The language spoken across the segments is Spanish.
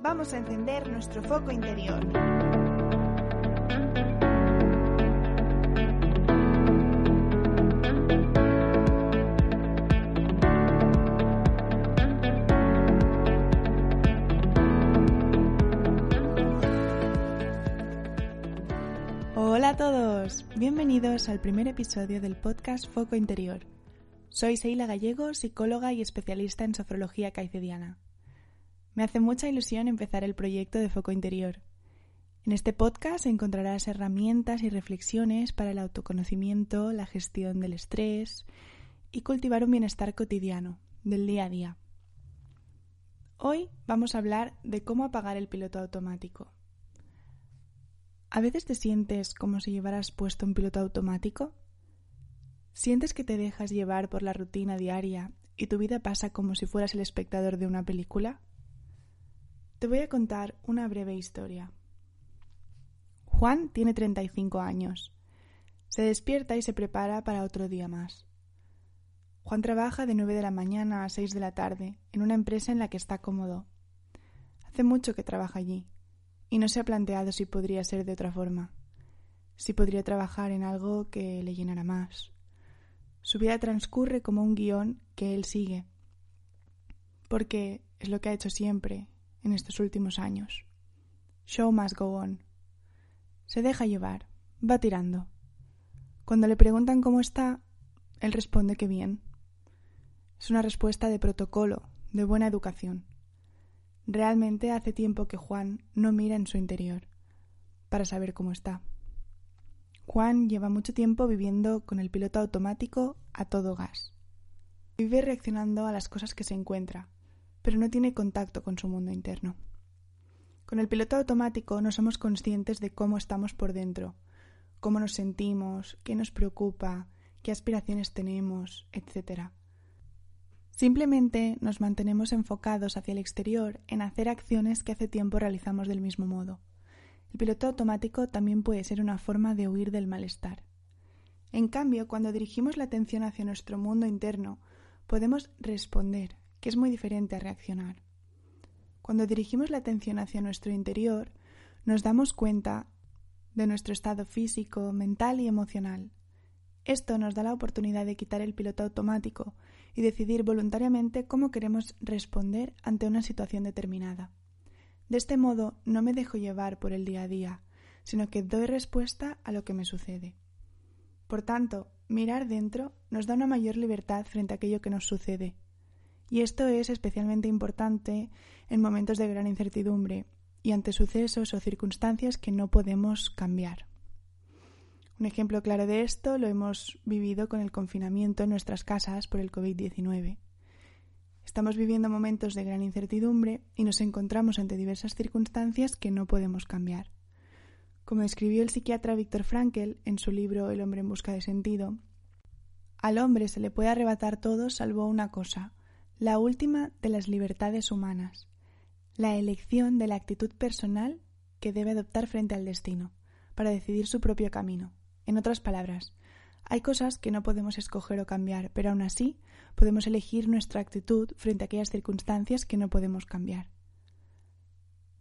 Vamos a encender nuestro foco interior. Hola a todos, bienvenidos al primer episodio del podcast Foco Interior. Soy Seila Gallego, psicóloga y especialista en sofrología caicediana. Me hace mucha ilusión empezar el proyecto de Foco Interior. En este podcast encontrarás herramientas y reflexiones para el autoconocimiento, la gestión del estrés y cultivar un bienestar cotidiano, del día a día. Hoy vamos a hablar de cómo apagar el piloto automático. ¿A veces te sientes como si llevaras puesto un piloto automático? ¿Sientes que te dejas llevar por la rutina diaria y tu vida pasa como si fueras el espectador de una película? Te voy a contar una breve historia. Juan tiene 35 años. Se despierta y se prepara para otro día más. Juan trabaja de 9 de la mañana a 6 de la tarde en una empresa en la que está cómodo. Hace mucho que trabaja allí y no se ha planteado si podría ser de otra forma, si podría trabajar en algo que le llenara más. Su vida transcurre como un guion que él sigue, porque es lo que ha hecho siempre en estos últimos años. Show must go on. Se deja llevar, va tirando. Cuando le preguntan cómo está, él responde que bien. Es una respuesta de protocolo, de buena educación. Realmente hace tiempo que Juan no mira en su interior para saber cómo está. Juan lleva mucho tiempo viviendo con el piloto automático a todo gas. Vive reaccionando a las cosas que se encuentra, pero no tiene contacto con su mundo interno. Con el piloto automático no somos conscientes de cómo estamos por dentro, cómo nos sentimos, qué nos preocupa, qué aspiraciones tenemos, etc. Simplemente nos mantenemos enfocados hacia el exterior en hacer acciones que hace tiempo realizamos del mismo modo. El piloto automático también puede ser una forma de huir del malestar. En cambio, cuando dirigimos la atención hacia nuestro mundo interno, podemos responder, que es muy diferente a reaccionar. Cuando dirigimos la atención hacia nuestro interior, nos damos cuenta de nuestro estado físico, mental y emocional. Esto nos da la oportunidad de quitar el piloto automático y decidir voluntariamente cómo queremos responder ante una situación determinada. De este modo no me dejo llevar por el día a día, sino que doy respuesta a lo que me sucede. Por tanto, mirar dentro nos da una mayor libertad frente a aquello que nos sucede y esto es especialmente importante en momentos de gran incertidumbre y ante sucesos o circunstancias que no podemos cambiar. Un ejemplo claro de esto lo hemos vivido con el confinamiento en nuestras casas por el COVID-19. Estamos viviendo momentos de gran incertidumbre y nos encontramos ante diversas circunstancias que no podemos cambiar. Como escribió el psiquiatra Víctor Frankl en su libro El hombre en busca de sentido, al hombre se le puede arrebatar todo salvo una cosa, la última de las libertades humanas, la elección de la actitud personal que debe adoptar frente al destino, para decidir su propio camino. En otras palabras, hay cosas que no podemos escoger o cambiar, pero aún así podemos elegir nuestra actitud frente a aquellas circunstancias que no podemos cambiar.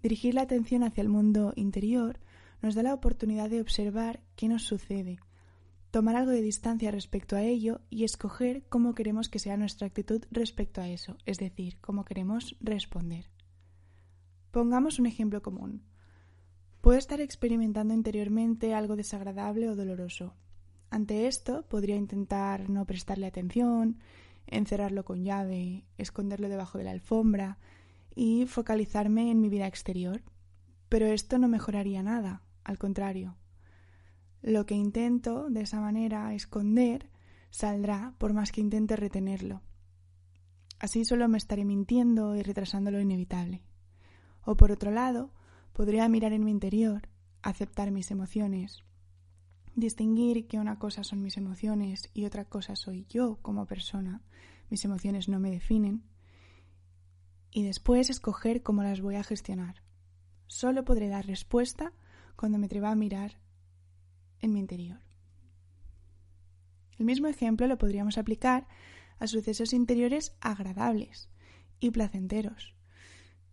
Dirigir la atención hacia el mundo interior nos da la oportunidad de observar qué nos sucede, tomar algo de distancia respecto a ello y escoger cómo queremos que sea nuestra actitud respecto a eso, es decir, cómo queremos responder. Pongamos un ejemplo común. Puedo estar experimentando interiormente algo desagradable o doloroso. Ante esto, podría intentar no prestarle atención, encerrarlo con llave, esconderlo debajo de la alfombra y focalizarme en mi vida exterior. Pero esto no mejoraría nada, al contrario, lo que intento de esa manera esconder saldrá por más que intente retenerlo. Así solo me estaré mintiendo y retrasando lo inevitable. O por otro lado, podría mirar en mi interior, aceptar mis emociones, distinguir que una cosa son mis emociones y otra cosa soy yo como persona. Mis emociones no me definen. Y después escoger cómo las voy a gestionar. Solo podré dar respuesta cuando me atreva a mirar en mi interior. El mismo ejemplo lo podríamos aplicar a sucesos interiores agradables y placenteros.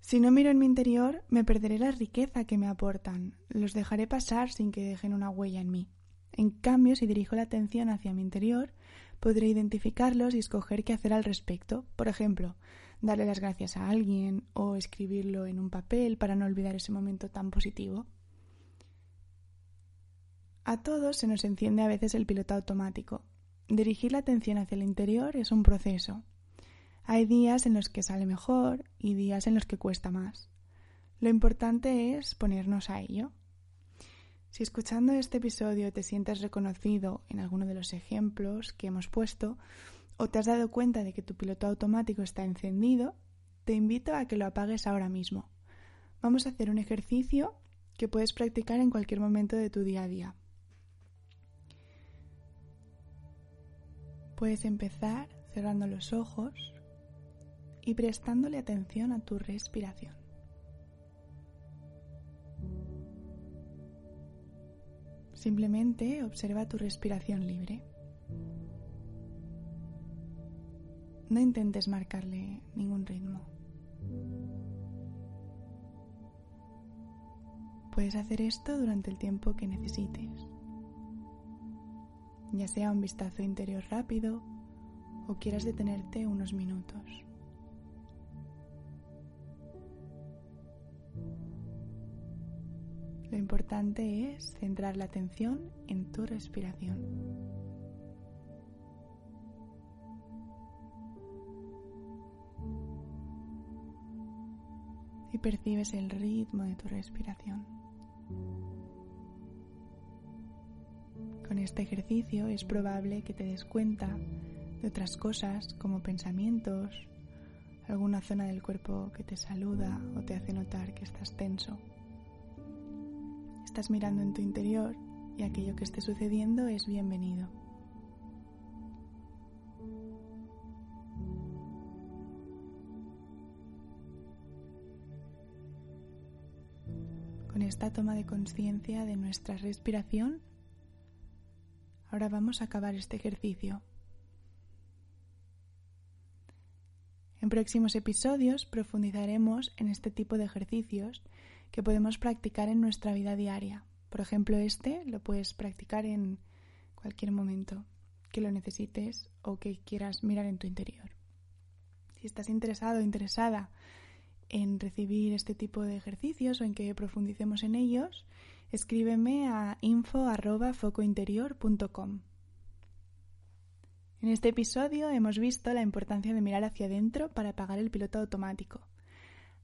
Si no miro en mi interior, me perderé la riqueza que me aportan, los dejaré pasar sin que dejen una huella en mí. En cambio, si dirijo la atención hacia mi interior, podré identificarlos y escoger qué hacer al respecto. Por ejemplo, darle las gracias a alguien o escribirlo en un papel para no olvidar ese momento tan positivo. A todos se nos enciende a veces el piloto automático. Dirigir la atención hacia el interior es un proceso. Hay días en los que sale mejor y días en los que cuesta más. Lo importante es ponernos a ello. Si escuchando este episodio te sientes reconocido en alguno de los ejemplos que hemos puesto o te has dado cuenta de que tu piloto automático está encendido, te invito a que lo apagues ahora mismo. Vamos a hacer un ejercicio que puedes practicar en cualquier momento de tu día a día. Puedes empezar cerrando los ojos y prestándole atención a tu respiración. Simplemente observa tu respiración libre. No intentes marcarle ningún ritmo. Puedes hacer esto durante el tiempo que necesites ya sea un vistazo interior rápido o quieras detenerte unos minutos. Lo importante es centrar la atención en tu respiración. Y percibes el ritmo de tu respiración. Este ejercicio es probable que te des cuenta de otras cosas como pensamientos, alguna zona del cuerpo que te saluda o te hace notar que estás tenso. Estás mirando en tu interior y aquello que esté sucediendo es bienvenido. Con esta toma de conciencia de nuestra respiración, Ahora vamos a acabar este ejercicio. En próximos episodios profundizaremos en este tipo de ejercicios que podemos practicar en nuestra vida diaria. Por ejemplo, este lo puedes practicar en cualquier momento que lo necesites o que quieras mirar en tu interior. Si estás interesado o interesada en recibir este tipo de ejercicios o en que profundicemos en ellos, escríbeme a info.focointerior.com. En este episodio hemos visto la importancia de mirar hacia adentro para apagar el piloto automático.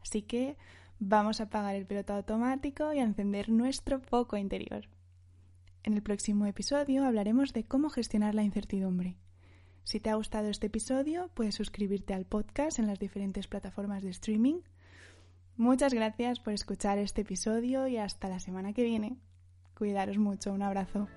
Así que vamos a apagar el piloto automático y a encender nuestro foco interior. En el próximo episodio hablaremos de cómo gestionar la incertidumbre. Si te ha gustado este episodio, puedes suscribirte al podcast en las diferentes plataformas de streaming Muchas gracias por escuchar este episodio y hasta la semana que viene. Cuidaros mucho, un abrazo.